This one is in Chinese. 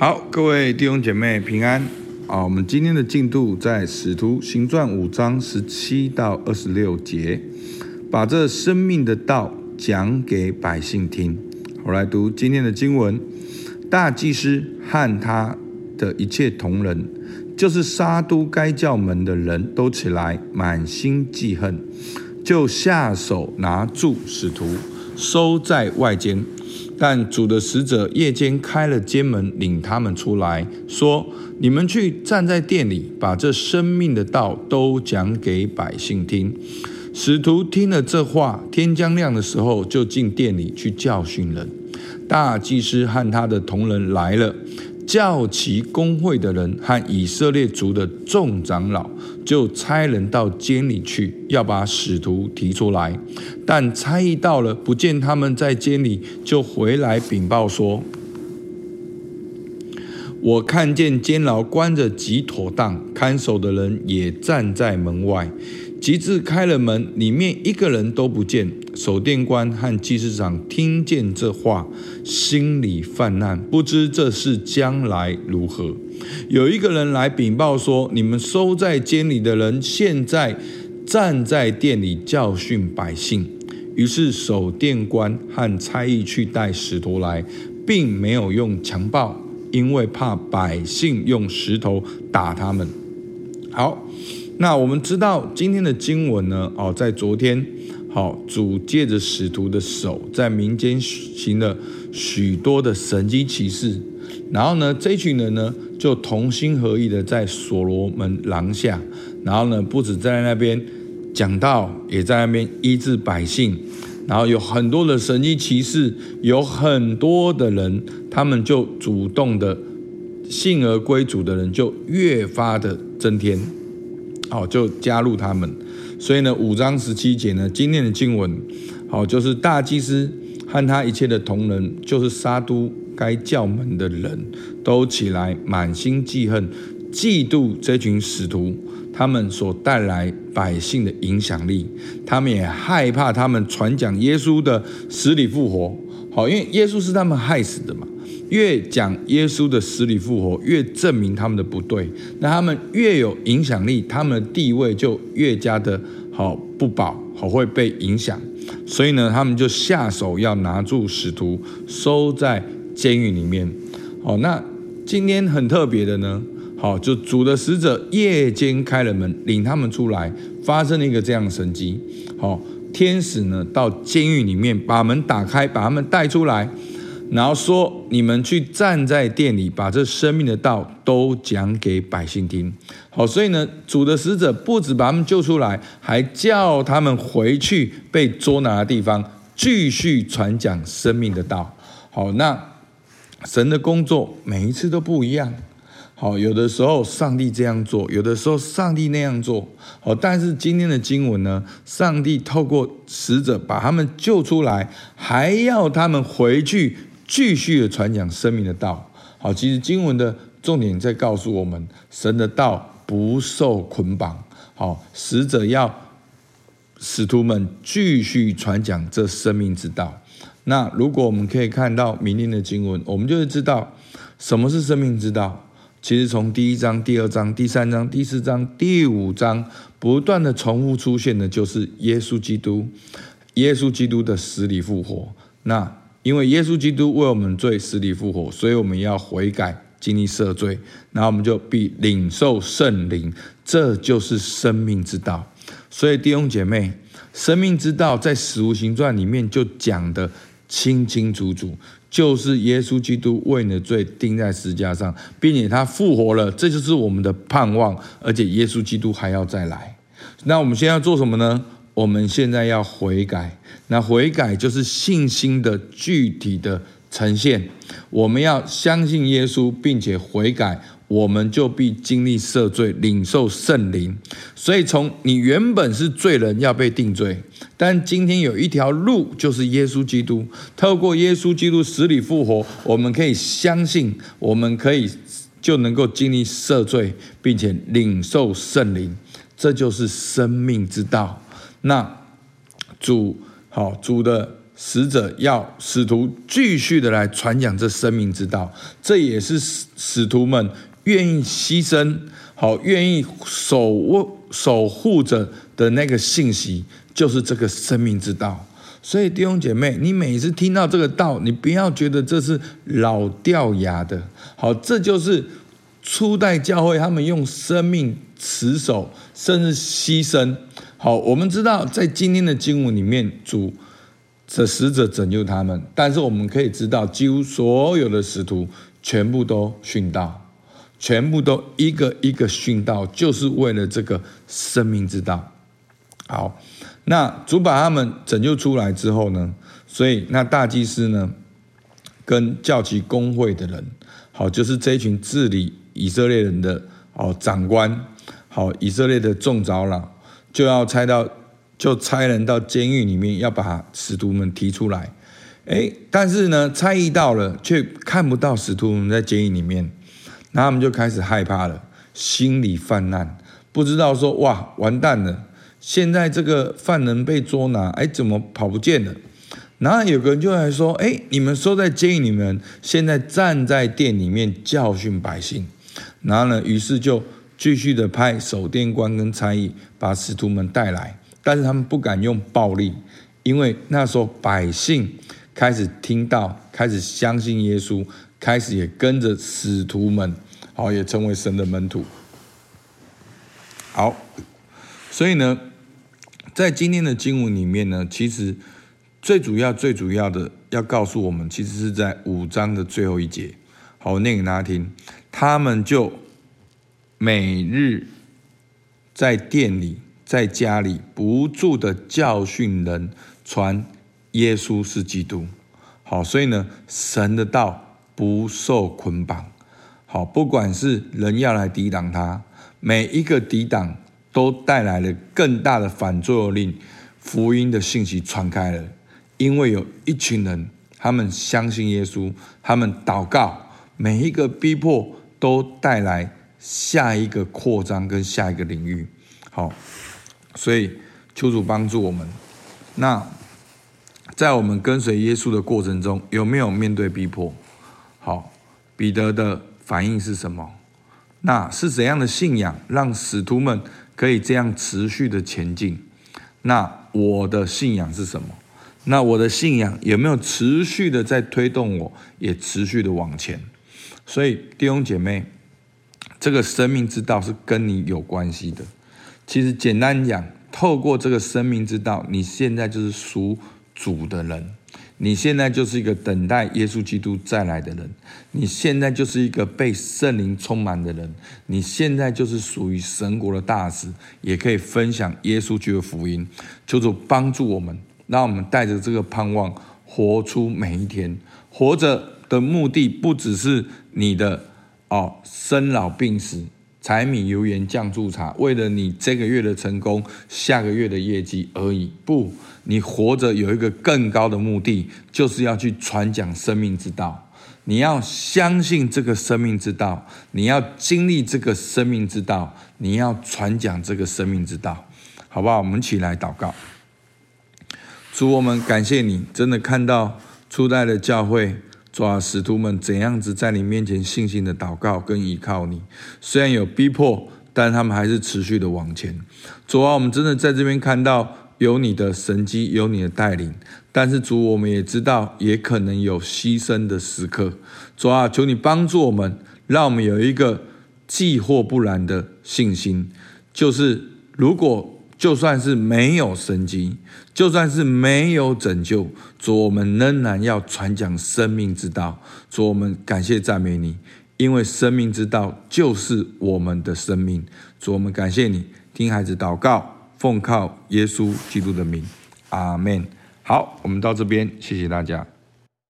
好，各位弟兄姐妹平安啊！我们今天的进度在《使徒行传》五章十七到二十六节，把这生命的道讲给百姓听。我来读今天的经文：大祭司和他的一切同人，就是杀都该教门的人都起来，满心记恨，就下手拿住使徒，收在外间。但主的使者夜间开了监门，领他们出来，说：“你们去站在店里，把这生命的道都讲给百姓听。”使徒听了这话，天将亮的时候，就进店里去教训人。大祭司和他的同仁来了。教其公会的人和以色列族的众长老，就差人到监里去，要把使徒提出来。但差役到了，不见他们在监里，就回来禀报说：“我看见监牢关着极妥当，看守的人也站在门外。”及至开了门，里面一个人都不见。守殿官和祭司长听见这话，心里烦难，不知这事将来如何。有一个人来禀报说：“你们收在监里的人，现在站在殿里教训百姓。”于是守殿官和差役去带使徒来，并没有用强暴，因为怕百姓用石头打他们。好。那我们知道今天的经文呢，哦，在昨天，好，主借着使徒的手，在民间行了许多的神迹奇事，然后呢，这群人呢，就同心合意的在所罗门廊下，然后呢，不止在那边讲道，也在那边医治百姓，然后有很多的神迹奇事，有很多的人，他们就主动的信而归主的人，就越发的增添。好，就加入他们。所以呢，五章十七节呢，今天的经文，好，就是大祭司和他一切的同人，就是撒都该教门的人都起来，满心记恨，嫉妒这群使徒，他们所带来百姓的影响力，他们也害怕他们传讲耶稣的死里复活。好，因为耶稣是他们害死的嘛。越讲耶稣的死里复活，越证明他们的不对。那他们越有影响力，他们的地位就越加的好不保，好会被影响。所以呢，他们就下手要拿住使徒，收在监狱里面。好，那今天很特别的呢，好，就主的使者夜间开了门，领他们出来，发生了一个这样的神迹。好，天使呢到监狱里面把门打开，把他们带出来。然后说：“你们去站在店里，把这生命的道都讲给百姓听。”好，所以呢，主的使者不止把他们救出来，还叫他们回去被捉拿的地方，继续传讲生命的道。好，那神的工作每一次都不一样。好，有的时候上帝这样做，有的时候上帝那样做。好，但是今天的经文呢，上帝透过使者把他们救出来，还要他们回去。继续的传讲生命的道，好，其实经文的重点在告诉我们，神的道不受捆绑，好，使者要使徒们继续传讲这生命之道。那如果我们可以看到明天的经文，我们就会知道什么是生命之道。其实从第一章、第二章、第三章、第四章、第五章不断的重复出现的，就是耶稣基督，耶稣基督的死里复活。那因为耶稣基督为我们罪死里复活，所以我们要悔改，经历赦罪，然后我们就必领受圣灵，这就是生命之道。所以弟兄姐妹，生命之道在使徒行传里面就讲得清清楚楚，就是耶稣基督为你的罪钉在十字架上，并且他复活了，这就是我们的盼望，而且耶稣基督还要再来。那我们现在要做什么呢？我们现在要悔改，那悔改就是信心的具体的呈现。我们要相信耶稣，并且悔改，我们就必经历赦罪，领受圣灵。所以，从你原本是罪人，要被定罪，但今天有一条路，就是耶稣基督。透过耶稣基督死里复活，我们可以相信，我们可以就能够经历赦罪，并且领受圣灵。这就是生命之道。那主好，主的使者要使徒继续的来传讲这生命之道，这也是使使徒们愿意牺牲，好愿意守卫守护着的那个信息，就是这个生命之道。所以弟兄姐妹，你每次听到这个道，你不要觉得这是老掉牙的，好，这就是初代教会他们用生命持守，甚至牺牲。好，我们知道在今天的经文里面，主的使者拯救他们，但是我们可以知道，几乎所有的使徒全部都殉道，全部都一个一个殉道，就是为了这个生命之道。好。那主把他们拯救出来之后呢，所以那大祭司呢，跟叫其公会的人，好，就是这一群治理以色列人的哦长官，好，以色列的众长老，就要差到，就差人到监狱里面，要把使徒们提出来。诶，但是呢，差役到了，却看不到使徒们在监狱里面，那他们就开始害怕了，心里犯难，不知道说哇，完蛋了。现在这个犯人被捉拿，哎，怎么跑不见了？然后有个人就来说：“哎，你们收在监狱里面，现在站在店里面教训百姓。”然后呢，于是就继续的派守殿官跟差役把使徒们带来，但是他们不敢用暴力，因为那时候百姓开始听到，开始相信耶稣，开始也跟着使徒们，好，也成为神的门徒。好，所以呢。在今天的经文里面呢，其实最主要、最主要的要告诉我们，其实是在五章的最后一节。好，我念给大家听。他们就每日在店里、在家里不住的教训人，传耶稣是基督。好，所以呢，神的道不受捆绑。好，不管是人要来抵挡他，每一个抵挡。都带来了更大的反作用力，福音的信息传开了，因为有一群人，他们相信耶稣，他们祷告，每一个逼迫都带来下一个扩张跟下一个领域。好，所以求主帮助我们。那在我们跟随耶稣的过程中，有没有面对逼迫？好，彼得的反应是什么？那是怎样的信仰让使徒们可以这样持续的前进？那我的信仰是什么？那我的信仰有没有持续的在推动我，也持续的往前？所以弟兄姐妹，这个生命之道是跟你有关系的。其实简单讲，透过这个生命之道，你现在就是属主的人。你现在就是一个等待耶稣基督再来的人，你现在就是一个被圣灵充满的人，你现在就是属于神国的大使，也可以分享耶稣基督的福音。求主帮助我们，让我们带着这个盼望活出每一天。活着的目的不只是你的哦，生老病死。柴米油盐酱醋茶，为了你这个月的成功，下个月的业绩而已。不，你活着有一个更高的目的，就是要去传讲生命之道。你要相信这个生命之道，你要经历这个生命之道，你要传讲这个生命之道，好不好？我们一起来祷告。主，我们感谢你，真的看到初代的教会。主啊，使徒们怎样子在你面前信心的祷告跟依靠你，虽然有逼迫，但他们还是持续的往前。主啊，我们真的在这边看到有你的神迹，有你的带领，但是主，我们也知道，也可能有牺牲的时刻。主啊，求你帮助我们，让我们有一个既或不然的信心，就是如果。就算是没有神机，就算是没有拯救，主，我们仍然要传讲生命之道。主，我们感谢赞美你，因为生命之道就是我们的生命。主，我们感谢你，听孩子祷告，奉靠耶稣基督的名，阿门。好，我们到这边，谢谢大家。